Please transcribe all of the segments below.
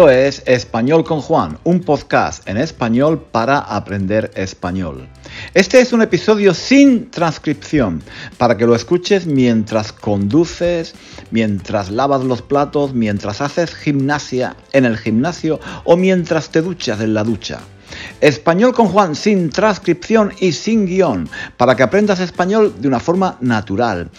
Esto es Español con Juan, un podcast en español para aprender español. Este es un episodio sin transcripción, para que lo escuches mientras conduces, mientras lavas los platos, mientras haces gimnasia en el gimnasio o mientras te duchas en la ducha. Español con Juan sin transcripción y sin guion, para que aprendas español de una forma natural,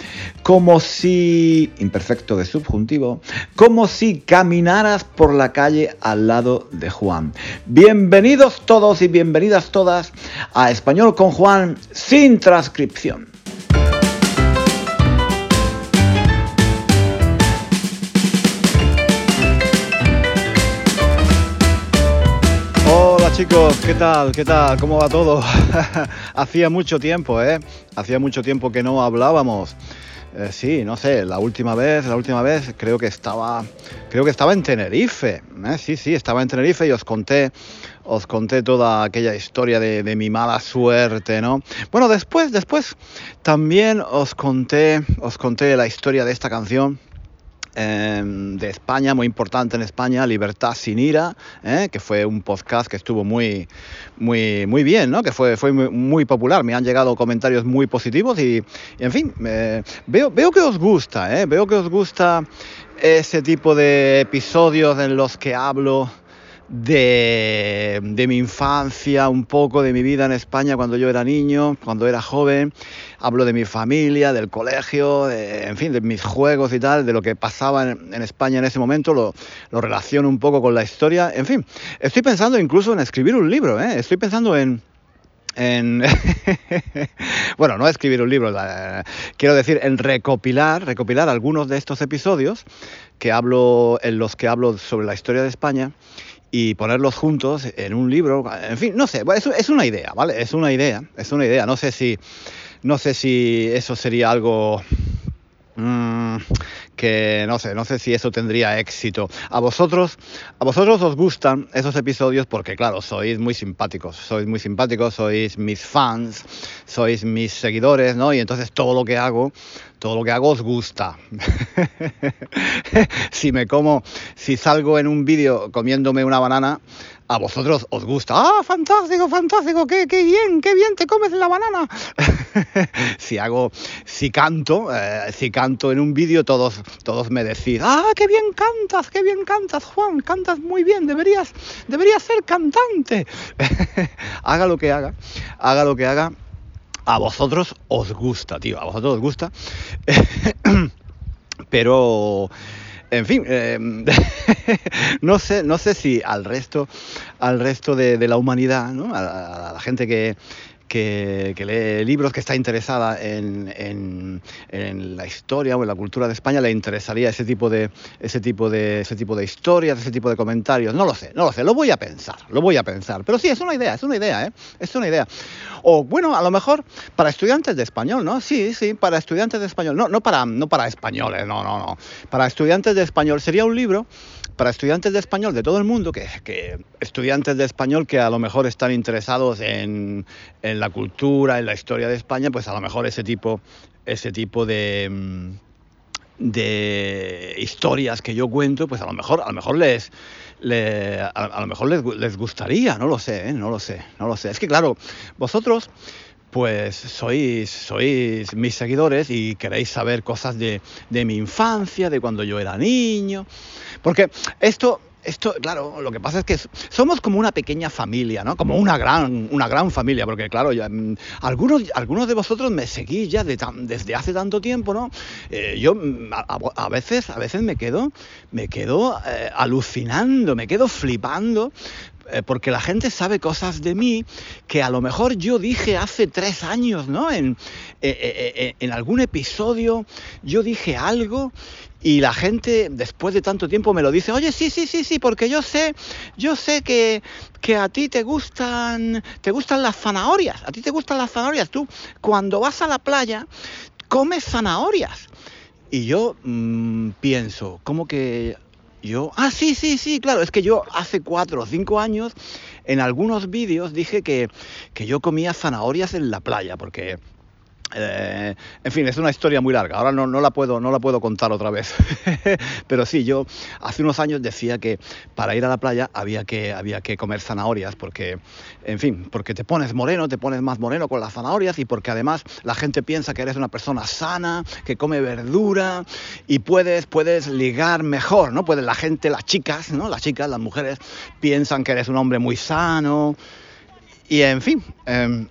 como si, imperfecto de subjuntivo, como si caminaras por la calle al lado de Juan. Bienvenidos todos y bienvenidas todas a Español con Juan sin transcripción. Chicos, ¿qué tal? ¿Qué tal? ¿Cómo va todo? Hacía mucho tiempo, ¿eh? Hacía mucho tiempo que no hablábamos. Eh, sí, no sé, la última vez, la última vez creo que estaba, creo que estaba en Tenerife. ¿eh? Sí, sí, estaba en Tenerife y os conté, os conté toda aquella historia de, de, mi mala suerte, ¿no? Bueno, después, después también os conté, os conté la historia de esta canción Em, de España, muy importante en España, Libertad sin ira, ¿eh? que fue un podcast que estuvo muy, muy, muy bien, ¿no? que fue, fue muy, popular. Me han llegado comentarios muy positivos y, en fin, veo, veo que os gusta, ¿eh? veo que os gusta ese tipo de episodios en los que hablo de, mi infancia, un poco de mi vida en España cuando yo era niño, cuando era joven. Hablo de mi familia, del colegio, en fin, de mis juegos y tal, de lo que pasaba en, España en ese momento, lo, lo, relaciono un poco con la historia. En fin, estoy pensando incluso en escribir un libro, ¿eh? estoy pensando en... En bueno, no escribir un libro, quiero decir en recopilar, recopilar algunos de estos episodios que hablo, en los que hablo sobre la historia de España y ponerlos juntos en un libro, en fin, no sé, es, una idea, ¿vale? Es una idea, es una idea, no sé si, no sé si eso sería algo mmm, que no sé, no sé si eso tendría éxito. A vosotros, a vosotros os gustan esos episodios porque claro, sois muy simpáticos, sois muy simpáticos, sois mis fans, sois mis seguidores, ¿no? Y entonces todo lo que hago todo lo que hago os gusta. si me como, si salgo en un vídeo comiéndome una banana, a vosotros os gusta. ¡Ah, fantástico, fantástico! ¡Qué, qué bien, qué bien te comes la banana! si hago, si canto, eh, si canto en un vídeo, todos, todos me decís, ¡ah, qué bien cantas, qué bien cantas, Juan! Cantas muy bien, deberías, deberías ser cantante. haga lo que haga, haga lo que haga a vosotros os gusta, tío, a vosotros os gusta. Pero, en fin, eh, no, sé, no sé si al resto, al resto de, la humanidad, ¿no? a la gente que, que, lee libros, que está interesada en, en, en, la historia o en la cultura de España, le interesaría ese tipo de ese tipo de ese tipo de historias, ese tipo de comentarios. No lo sé, no lo sé, lo voy a pensar, lo voy a pensar. Pero sí, es una idea, es una idea, ¿eh? Es una idea. O bueno, a lo mejor para estudiantes de español, ¿no? Sí, sí, para estudiantes de español. No, no para, no para españoles, no, no, no. Para estudiantes de español sería un libro para estudiantes de español de todo el mundo, que, que, estudiantes de español que a lo mejor están interesados en, en, la cultura, en la historia de España, pues a lo mejor ese tipo, ese tipo de, mm, de historias que yo cuento, pues a lo mejor, a lo mejor les, le, a, a, lo mejor les, les gustaría, no lo sé, ¿eh? no lo sé, no lo sé. Es que claro, vosotros pues sois, sois mis seguidores y queréis saber cosas de, de mi infancia, de cuando yo era niño. Porque esto, esto, claro, lo que pasa es que somos como una pequeña familia, ¿no? Como una gran, una gran familia, porque claro, ya, mm, algunos, algunos de vosotros me seguís ya de tan, desde hace tanto tiempo, ¿no? Eh, yo mm, a, a, veces, a veces me quedo, me quedo eh, alucinando, me quedo flipando porque la gente sabe cosas de mí que a lo mejor yo dije hace tres años, ¿no? En, eh, eh, en algún episodio yo dije algo y la gente después de tanto tiempo me lo dice, oye, sí, sí, sí, sí, porque yo sé, yo sé que, que a ti te gustan, te gustan las zanahorias, a ti te gustan las zanahorias, tú cuando vas a la playa comes zanahorias. Y yo mmm, pienso, ¿cómo que yo, ah, sí, sí, sí, claro, es que yo hace cuatro o cinco años en algunos vídeos dije que, que yo comía zanahorias en la playa, porque Eh, en fin, es una historia muy larga. Ahora no, la, puedo, no la puedo contar otra vez. Pero sí, yo hace unos años decía que para ir a la playa había que, había que comer zanahorias porque, en fin, porque te pones moreno, te pones más moreno con las zanahorias y porque además la gente piensa que eres una persona sana, que come verdura y puedes, puedes ligar mejor, ¿no? Puede la gente, las chicas, ¿no? Las chicas, las mujeres piensan que eres un hombre muy sano y en fin. Em,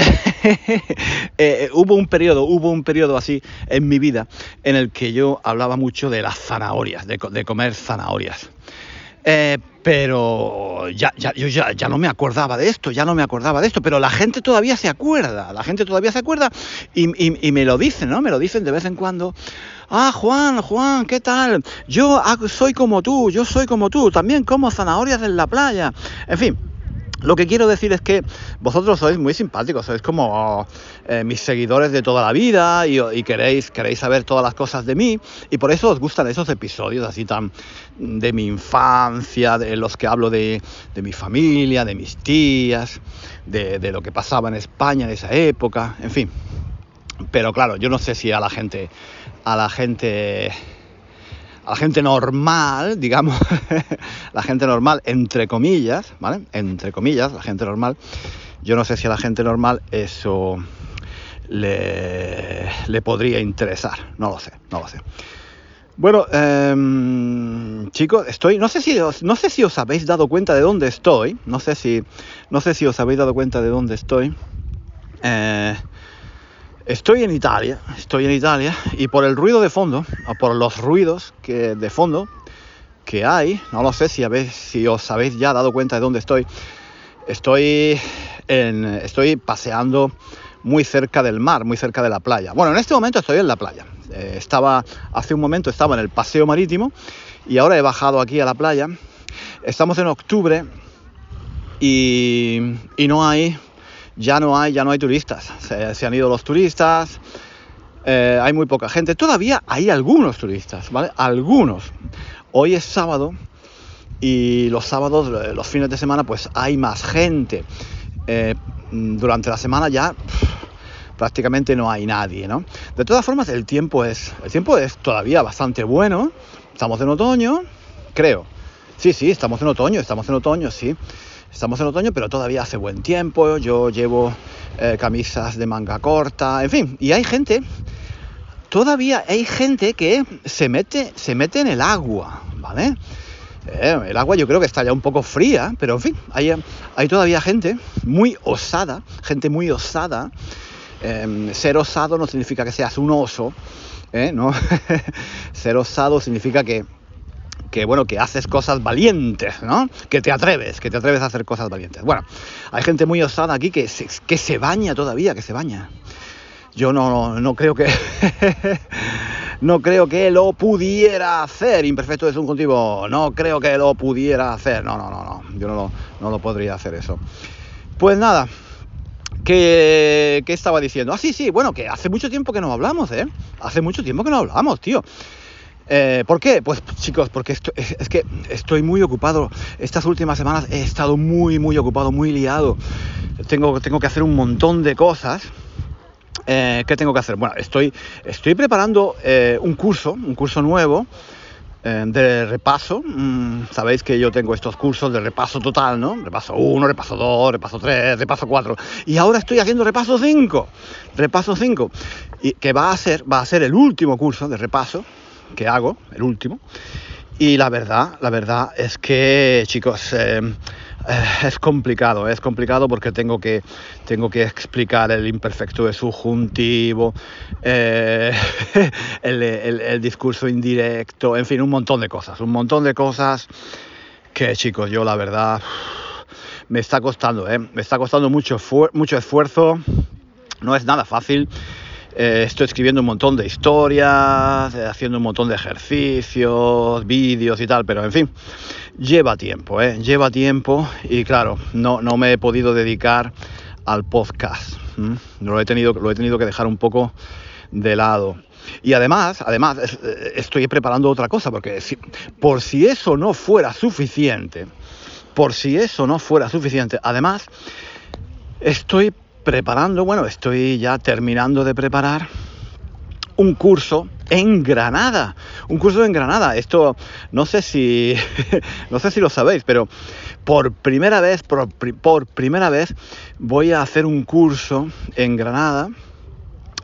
Eh, hubo un periodo, hubo un periodo así en mi vida en el que yo hablaba mucho de las zanahorias, de, comer zanahorias. Eh, pero ya, ya, yo ya, ya, no me acordaba de esto, ya no me acordaba de esto, pero la gente todavía se acuerda, la gente todavía se acuerda y, y me lo dicen, ¿no? Me lo dicen de vez en cuando. Ah, Juan, Juan, ¿qué tal? Yo soy como tú, yo soy como tú, también como zanahorias en la playa. En fin, lo que quiero decir es que vosotros sois muy simpáticos, sois como eh, mis seguidores de toda la vida y, queréis, queréis saber todas las cosas de mí y por eso os gustan esos episodios así tan de mi infancia, de los que hablo de, mi familia, de mis tías, de, de lo que pasaba en España en esa época, en fin. Pero claro, yo no sé si a la gente, a la gente la gente normal, digamos, la gente normal, entre comillas, ¿vale? Entre comillas, la gente normal, yo no sé si a la gente normal eso le, podría interesar, no lo sé, no lo sé. Bueno, em, chicos, estoy, no sé si os, no sé si os habéis dado cuenta de dónde estoy, no sé si, no sé si os habéis dado cuenta de dónde estoy. Eh, Estoy en Italia, estoy en Italia y por el ruido de fondo, o por los ruidos que de fondo que hay, no lo sé si, habéis, si os habéis ya dado cuenta de dónde estoy, estoy, en, estoy paseando muy cerca del mar, muy cerca de la playa. Bueno, en este momento estoy en la playa. Eh, estaba, hace un momento estaba en el paseo marítimo y ahora he bajado aquí a la playa. Estamos en octubre y, y no hay ya no hay, ya no hay turistas. Se, han ido los turistas, eh, hay muy poca gente. Todavía hay algunos turistas, ¿vale? Algunos. Hoy es sábado y los sábados, eh, los fines de semana, pues hay más gente. Eh, durante la semana ya prácticamente no hay nadie, ¿no? De todas formas, el tiempo es, el tiempo es todavía bastante bueno. Estamos en otoño, creo. Sí, sí, estamos en otoño, estamos en otoño, sí. Estamos en otoño, pero todavía hace buen tiempo. Yo llevo eh, camisas de manga corta, en fin. Y hay gente, todavía hay gente que se mete, se mete en el agua, ¿vale? Eh, el agua yo creo que está ya un poco fría, pero en fin, hay, todavía gente muy osada, gente muy osada. Em, ser osado no significa que seas un oso, ¿eh? ¿no? ser osado significa que que bueno, que haces cosas valientes, ¿no? Que te atreves, que te atreves a hacer cosas valientes. Bueno, hay gente muy osada aquí que se, que se baña todavía, que se baña. Yo no, no creo que no creo que lo pudiera hacer. Imperfecto es un contigo. No creo que lo pudiera hacer. No, no, no, no. Yo no lo, no lo podría hacer eso. Pues nada. ¿Qué, ¿Qué estaba diciendo? Ah, sí, sí, bueno, que hace mucho tiempo que no hablamos, ¿eh? Hace mucho tiempo que no hablamos, tío. Eh, ¿Por qué? Pues chicos, porque es, que estoy muy ocupado. Estas últimas semanas he estado muy, muy ocupado, muy liado. Tengo, tengo que hacer un montón de cosas. Eh, ¿Qué tengo que hacer? Bueno, estoy, estoy preparando eh, un curso, un curso nuevo de repaso. Mm, sabéis que yo tengo estos cursos de repaso total, ¿no? Repaso 1, repaso 2, repaso 3, repaso 4. Y ahora estoy haciendo repaso 5. Repaso 5. Y que va a ser, va a ser el último curso de repaso que hago, el último. Y la verdad, la verdad es que, chicos, eh, eh, es complicado, es complicado porque tengo que, tengo que explicar el imperfecto de subjuntivo, eh, el, discurso indirecto, en fin, un montón de cosas, un montón de cosas que, chicos, yo la verdad me está costando, me está costando mucho, mucho esfuerzo, no es nada fácil. Eh, estoy escribiendo un montón de historias, eh, haciendo un montón de ejercicios, vídeos y tal, pero en fin, lleva tiempo, ¿eh? lleva tiempo y claro, no, no me he podido dedicar al podcast. Lo, he tenido, lo he tenido que dejar un poco de lado. Y además, además, eh, estoy preparando otra cosa, porque por si eso no fuera suficiente, por si eso no fuera suficiente, además, estoy preparando, bueno, estoy ya terminando de preparar un curso en Granada, un curso en Granada. Esto no sé si no sé si lo sabéis, pero por primera vez, por, primera vez voy a hacer un curso en Granada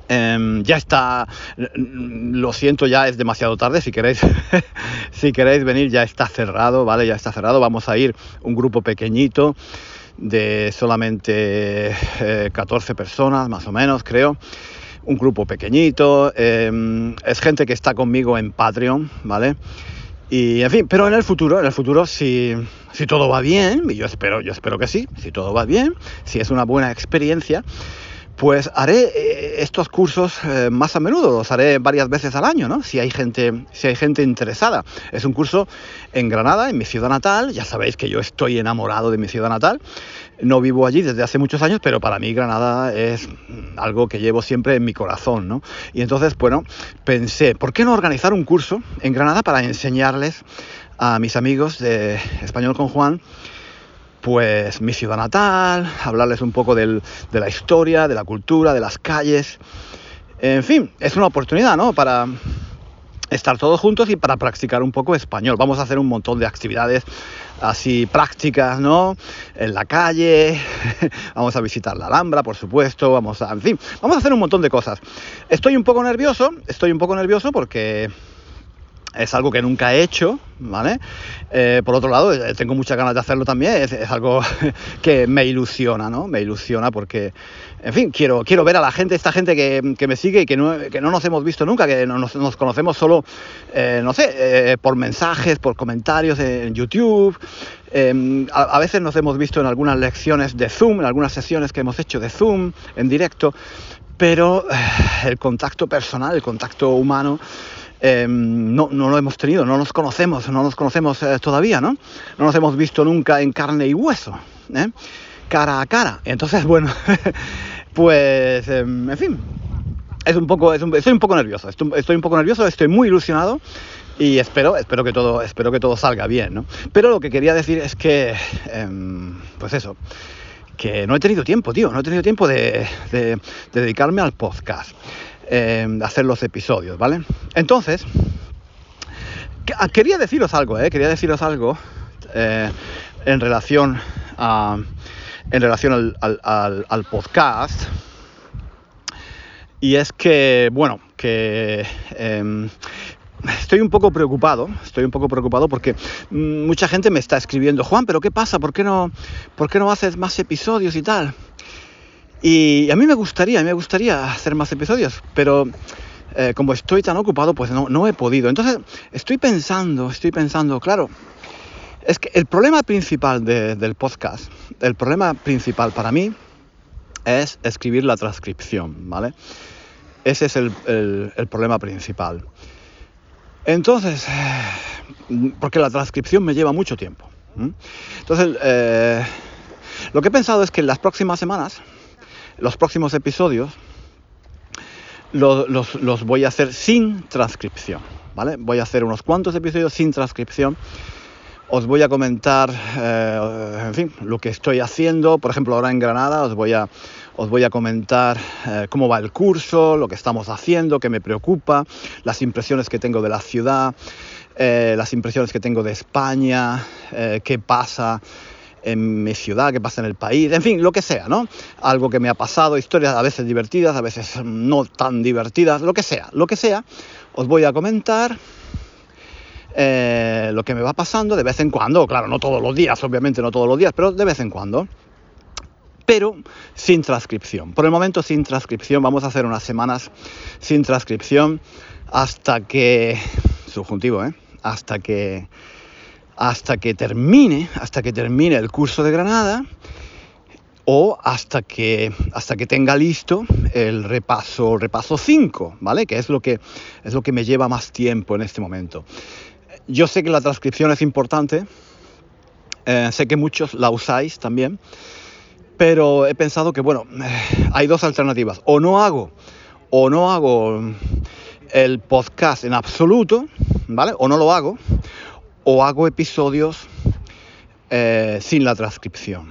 Em, ya está, lo siento, ya es demasiado tarde. Si queréis, si queréis venir, ya está cerrado, ¿vale? Ya está cerrado. Vamos a ir un grupo pequeñito de solamente 14 eh, personas, más o menos, creo. Un grupo pequeñito. Em, es gente que está conmigo en Patreon, ¿vale? Y en fin, pero en el futuro, en el futuro, si, si todo va bien, y yo espero, yo espero que sí, si todo va bien, si es una buena experiencia, pues haré eh, estos cursos eh, más a menudo, los haré varias veces al año, ¿no? Si hay gente, si hay gente interesada. Es un curso en Granada, en mi ciudad natal. Ya sabéis que yo estoy enamorado de mi ciudad natal. No vivo allí desde hace muchos años, pero para mí Granada es algo que llevo siempre en mi corazón, ¿no? Y entonces, bueno, pensé, ¿por qué no organizar un curso en Granada para enseñarles a mis amigos de Español con Juan? Pues mi ciudad natal, hablarles un poco de la historia, de la cultura, de las calles. En fin, es una oportunidad, ¿no? Para estar todos juntos y para practicar un poco español. Vamos a hacer un montón de actividades así prácticas, ¿no? En la calle, vamos a visitar la Alhambra, por supuesto, vamos a, en fin, vamos a hacer un montón de cosas. Estoy un poco nervioso, estoy un poco nervioso porque es algo que nunca he hecho, ¿vale? Eh, por otro lado, eh, tengo muchas ganas de hacerlo también, es, algo que me ilusiona, ¿no? Me ilusiona porque, en fin, quiero, quiero ver a la gente, esta gente que, me sigue y que no, que no, nos hemos visto nunca, que nos, nos conocemos solo, eh, no sé, por mensajes, por comentarios en YouTube. Em, a, a veces nos hemos visto en algunas lecciones de Zoom, en algunas sesiones que hemos hecho de Zoom en directo, pero el contacto personal, el contacto humano, Em, no, no, lo hemos tenido, no nos conocemos, no nos conocemos eh, todavía, ¿no? No nos hemos visto nunca en carne y hueso, ¿eh? cara a cara. Entonces, bueno, pues, em, en fin, es un poco, estoy un poco nervioso, estoy, un poco nervioso, estoy muy ilusionado y espero, espero que todo, espero que todo salga bien, ¿no? Pero lo que quería decir es que, em, pues eso, que no he tenido tiempo, tío, no he tenido tiempo de dedicarme al podcast. Em, hacer los episodios, ¿vale? Entonces, ah, quería deciros algo, ¿eh? Quería deciros algo eh, en relación a, en relación al, podcast. Y es que, bueno, que em, estoy un poco preocupado, estoy un poco preocupado porque mucha gente me está escribiendo, Juan, pero ¿qué pasa? ¿Por qué no, por qué no haces más episodios y tal? Y a mí me gustaría, me gustaría hacer más episodios, pero eh, como estoy tan ocupado, pues no, he podido. Entonces, estoy pensando, estoy pensando, claro, es que el problema principal del podcast, el problema principal para mí es escribir la transcripción, ¿vale? Ese es el, problema principal. Entonces, porque la transcripción me lleva mucho tiempo. Entonces, eh, lo que he pensado es que en las próximas semanas los próximos episodios los, voy a hacer sin transcripción, ¿vale? Voy a hacer unos cuantos episodios sin transcripción. Os voy a comentar, eh, en fin, lo que estoy haciendo. Por ejemplo, ahora en Granada os voy a, os voy a comentar eh, cómo va el curso, lo que estamos haciendo, qué me preocupa, las impresiones que tengo de la ciudad, eh, las impresiones que tengo de España, qué pasa en mi ciudad, qué pasa en el país, en fin, lo que sea, ¿no? Algo que me ha pasado, historias a veces divertidas, a veces no tan divertidas, lo que sea, lo que sea, os voy a comentar. Eh, lo que me va pasando de vez en cuando, claro, no todos los días, obviamente no todos los días, pero de vez en cuando pero sin transcripción. Por el momento sin transcripción, vamos a hacer unas semanas sin transcripción hasta que, subjuntivo, ¿eh? hasta que hasta que termine, hasta que termine el curso de Granada o hasta que, hasta que tenga listo el repaso, repaso 5, ¿vale? Que es lo que, es lo que me lleva más tiempo en este momento. Yo sé que la transcripción es importante, eh, sé que muchos la usáis también, pero he pensado que, bueno, eh, hay dos alternativas. O no hago, o no hago el podcast en absoluto, ¿vale? O no lo hago, o hago episodios eh, sin la transcripción.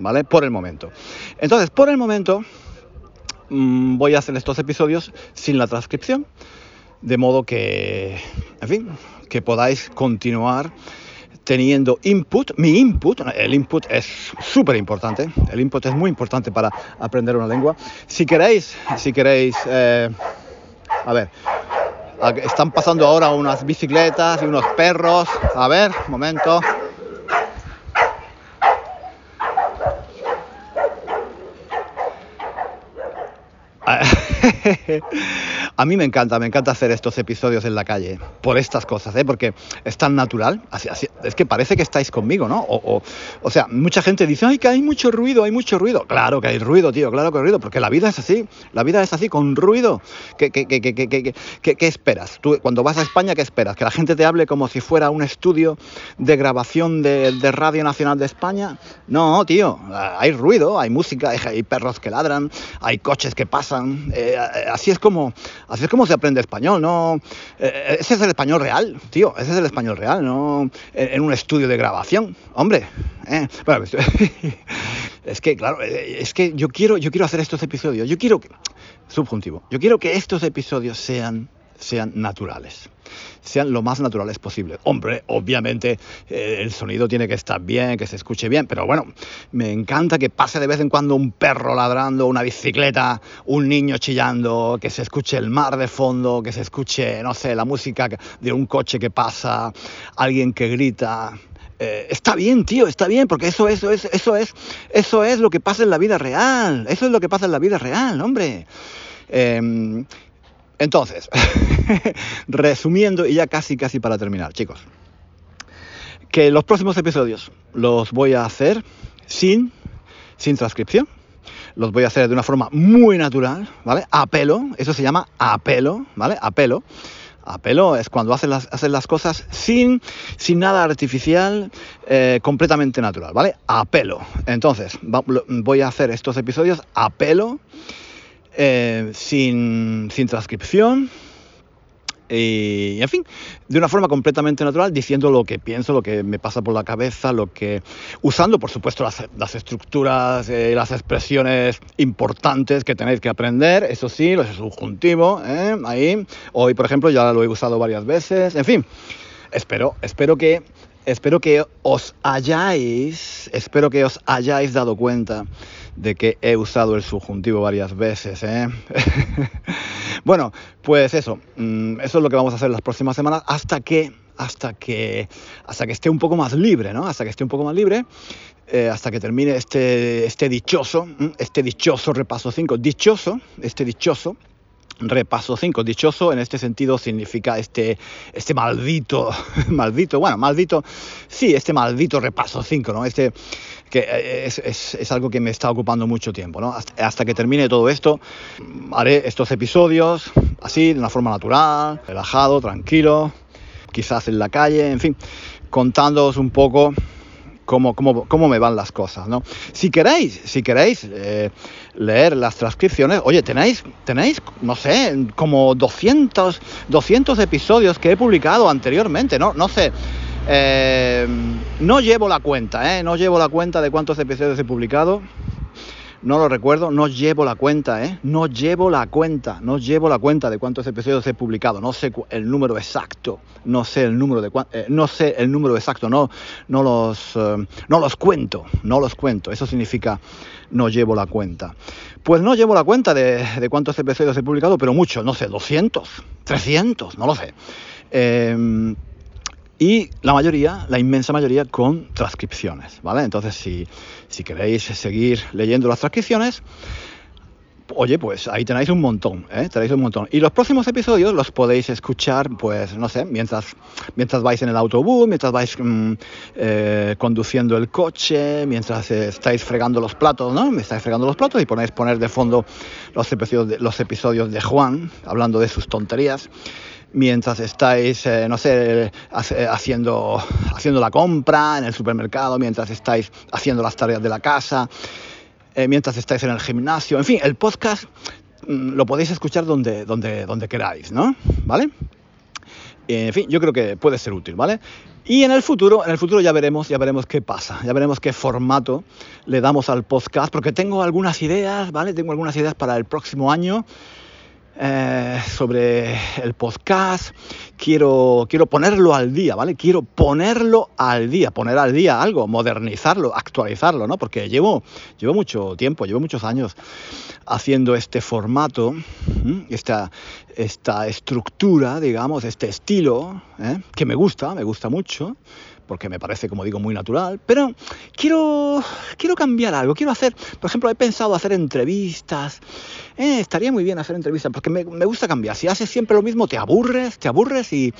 ¿vale? Por el momento. Entonces, por el momento mm, voy a hacer estos episodios sin la transcripción, de modo que, en fin, que podáis continuar teniendo input, mi input, el input es súper importante, el input es muy importante para aprender una lengua. Si queréis, si queréis, eh, a ver, están pasando ahora unas bicicletas y unos perros, a ver, momento. A mí me encanta, me encanta hacer estos episodios en la calle, por estas cosas, ¿eh? porque es tan natural, es que parece que estáis conmigo, ¿no? O, sea, mucha gente dice, ay, que hay mucho ruido, hay mucho ruido. Claro que hay ruido, tío, claro que hay ruido, porque la vida es así, la vida es así, con ruido. ¿Qué, qué, qué, qué esperas? Tú, cuando vas a España, ¿qué esperas? ¿Que la gente te hable como si fuera un estudio de grabación de, Radio Nacional de España? No, tío, hay ruido, hay música, hay, perros que ladran, hay coches que pasan, eh, así es como Así es como se aprende español, ¿no? Eh, ese es el español real, tío, ese es el español real, ¿no? En, un estudio de grabación, hombre. ¿eh? es que, claro, eh, es que yo quiero, yo quiero hacer estos episodios, yo quiero, subjuntivo, yo quiero que estos episodios sean, sean naturales sean lo más naturales posible. Hombre, obviamente eh, el sonido tiene que estar bien, que se escuche bien, pero bueno, me encanta que pase de vez en cuando un perro ladrando, una bicicleta, un niño chillando, que se escuche el mar de fondo, que se escuche, no sé, la música de un coche que pasa, alguien que grita. Eh, está bien, tío, está bien, porque eso, eso, eso, eso es, eso es lo que pasa en la vida real. Eso es lo que pasa en la vida real, hombre. Em, entonces, resumiendo y ya casi casi para terminar, chicos, que los próximos episodios los voy a hacer sin, sin transcripción, los voy a hacer de una forma muy natural, ¿vale? A pelo, eso se llama a pelo, ¿vale? A pelo. A pelo es cuando haces las, las cosas sin, sin nada artificial, eh, completamente natural, ¿vale? A pelo. Entonces, voy a hacer estos episodios a pelo eh, sin, transcripción, y en fin, de una forma completamente natural, diciendo lo que pienso, lo que me pasa por la cabeza, lo que usando, por supuesto, las, estructuras, eh, las expresiones importantes que tenéis que aprender, eso sí, los subjuntivo, ¿eh? ahí. Hoy, por ejemplo, ya lo he usado varias veces. En fin, espero, espero que, espero que os hayáis, espero que os hayáis dado cuenta de que he usado el subjuntivo varias veces. ¿eh? bueno, pues eso, mm, eso es lo que vamos a hacer las próximas semanas hasta que, hasta que, hasta que esté un poco más libre, ¿no? Hasta que esté un poco más libre. Eh, hasta que termine este, este dichoso, este dichoso repaso 5, dichoso, este dichoso repaso 5. Dichoso en este sentido significa este, este maldito, maldito, bueno, maldito, sí, este maldito repaso 5, ¿no? Este, que eh, es, algo que me está ocupando mucho tiempo. ¿no? Hasta, que termine todo esto, haré estos episodios así, de una forma natural, relajado, tranquilo, quizás en la calle, en fin, contándoos un poco cómo, cómo, cómo me van las cosas. ¿no? Si queréis, si queréis eh, leer las transcripciones, oye, tenéis, tenéis, no sé, como 200, 200 episodios que he publicado anteriormente, ¿no? No sé. Eh, no llevo la cuenta, ¿eh? No llevo la cuenta de cuántos episodios he publicado. No lo recuerdo, no llevo la cuenta, ¿eh? No llevo la cuenta, no llevo la cuenta de cuántos episodios he publicado. No sé el número exacto, no sé el número de eh, no sé el número exacto, no, no los, eh, no los cuento, no los cuento. Eso significa no llevo la cuenta. Pues no llevo la cuenta de, de cuántos episodios he publicado, pero mucho, no sé, 200, 300, no lo sé. Eh, y la mayoría, la inmensa mayoría, con transcripciones, ¿vale? Entonces, si, si queréis seguir leyendo las transcripciones, oye, pues ahí tenéis un montón, ¿eh? Tenéis un montón. Y los próximos episodios los podéis escuchar, pues, no sé, mientras, mientras vais en el autobús, mientras vais mm, eh, conduciendo el coche, mientras estáis fregando los platos, ¿no? Me estáis fregando los platos y ponéis poner de fondo los episodios de, los episodios de Juan, hablando de sus tonterías mientras estáis, eh, no sé, haciendo, haciendo la compra en el supermercado, mientras estáis haciendo las tareas de la casa, eh, mientras estáis en el gimnasio, en fin, el podcast mm, lo podéis escuchar donde, donde, donde queráis, ¿no? ¿Vale? En fin, yo creo que puede ser útil, ¿vale? Y en el futuro, en el futuro ya veremos, ya veremos qué pasa, ya veremos qué formato le damos al podcast, porque tengo algunas ideas, ¿vale? Tengo algunas ideas para el próximo año. Eh, sobre el podcast. Quiero, quiero ponerlo al día, ¿vale? Quiero ponerlo al día, poner al día algo, modernizarlo, actualizarlo, ¿no? Porque llevo, llevo mucho tiempo, llevo muchos años haciendo este formato, esta, esta estructura, digamos, este estilo, ¿eh? que me gusta, me gusta mucho porque me parece, como digo, muy natural, pero quiero, quiero cambiar algo, quiero hacer, por ejemplo, he pensado hacer entrevistas, eh, estaría muy bien hacer entrevistas, porque me, gusta cambiar, si haces siempre lo mismo, te aburres, te aburres y,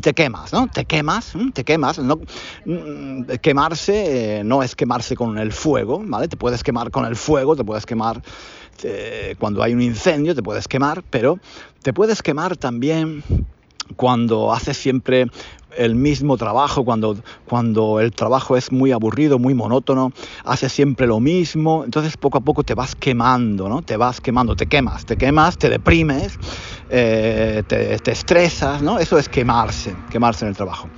te quemas, ¿no? Te quemas, te quemas, no, mm, quemarse eh, no es quemarse con el fuego, ¿vale? Te puedes quemar con el fuego, te puedes quemar eh, cuando hay un incendio, te puedes quemar, pero te puedes quemar también cuando haces siempre el mismo trabajo, cuando, cuando el trabajo es muy aburrido, muy monótono, haces siempre lo mismo, entonces poco a poco te vas quemando, ¿no? Te vas quemando, te quemas, te quemas, te deprimes, eh, te, estresas, ¿no? Eso es quemarse, quemarse en el trabajo.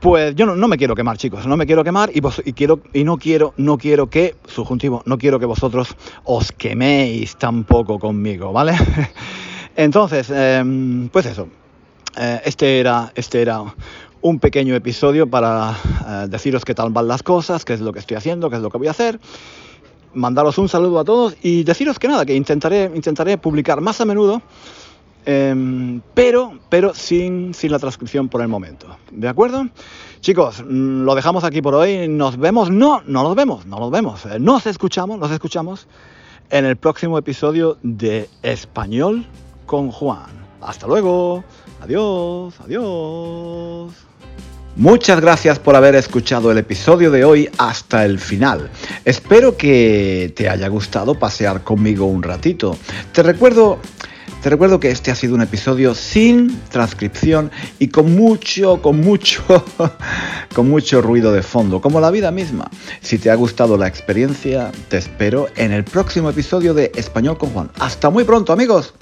Pues yo no, me quiero quemar, chicos, no me quiero quemar y, y, quiero, y no quiero, no quiero que, subjuntivo, no quiero que vosotros os queméis tampoco conmigo, ¿vale? Entonces, em, pues eso, eh, este, era, este era un pequeño episodio para eh, deciros qué tal van las cosas, qué es lo que estoy haciendo, qué es lo que voy a hacer. Mandaros un saludo a todos y deciros que nada, que intentaré, intentaré publicar más a menudo, em, pero, pero sin, sin la transcripción por el momento. ¿De acuerdo? Chicos, mm, lo dejamos aquí por hoy. Nos vemos, no, no nos vemos, no nos vemos. Eh, nos escuchamos, nos escuchamos en el próximo episodio de Español con Juan. Hasta luego. Adiós, adiós. Muchas gracias por haber escuchado el episodio de hoy hasta el final. Espero que te haya gustado pasear conmigo un ratito. Te recuerdo te recuerdo que este ha sido un episodio sin transcripción y con mucho, con mucho, con mucho ruido de fondo, como la vida misma. Si te ha gustado la experiencia, te espero en el próximo episodio de Español con Juan. Hasta muy pronto, amigos.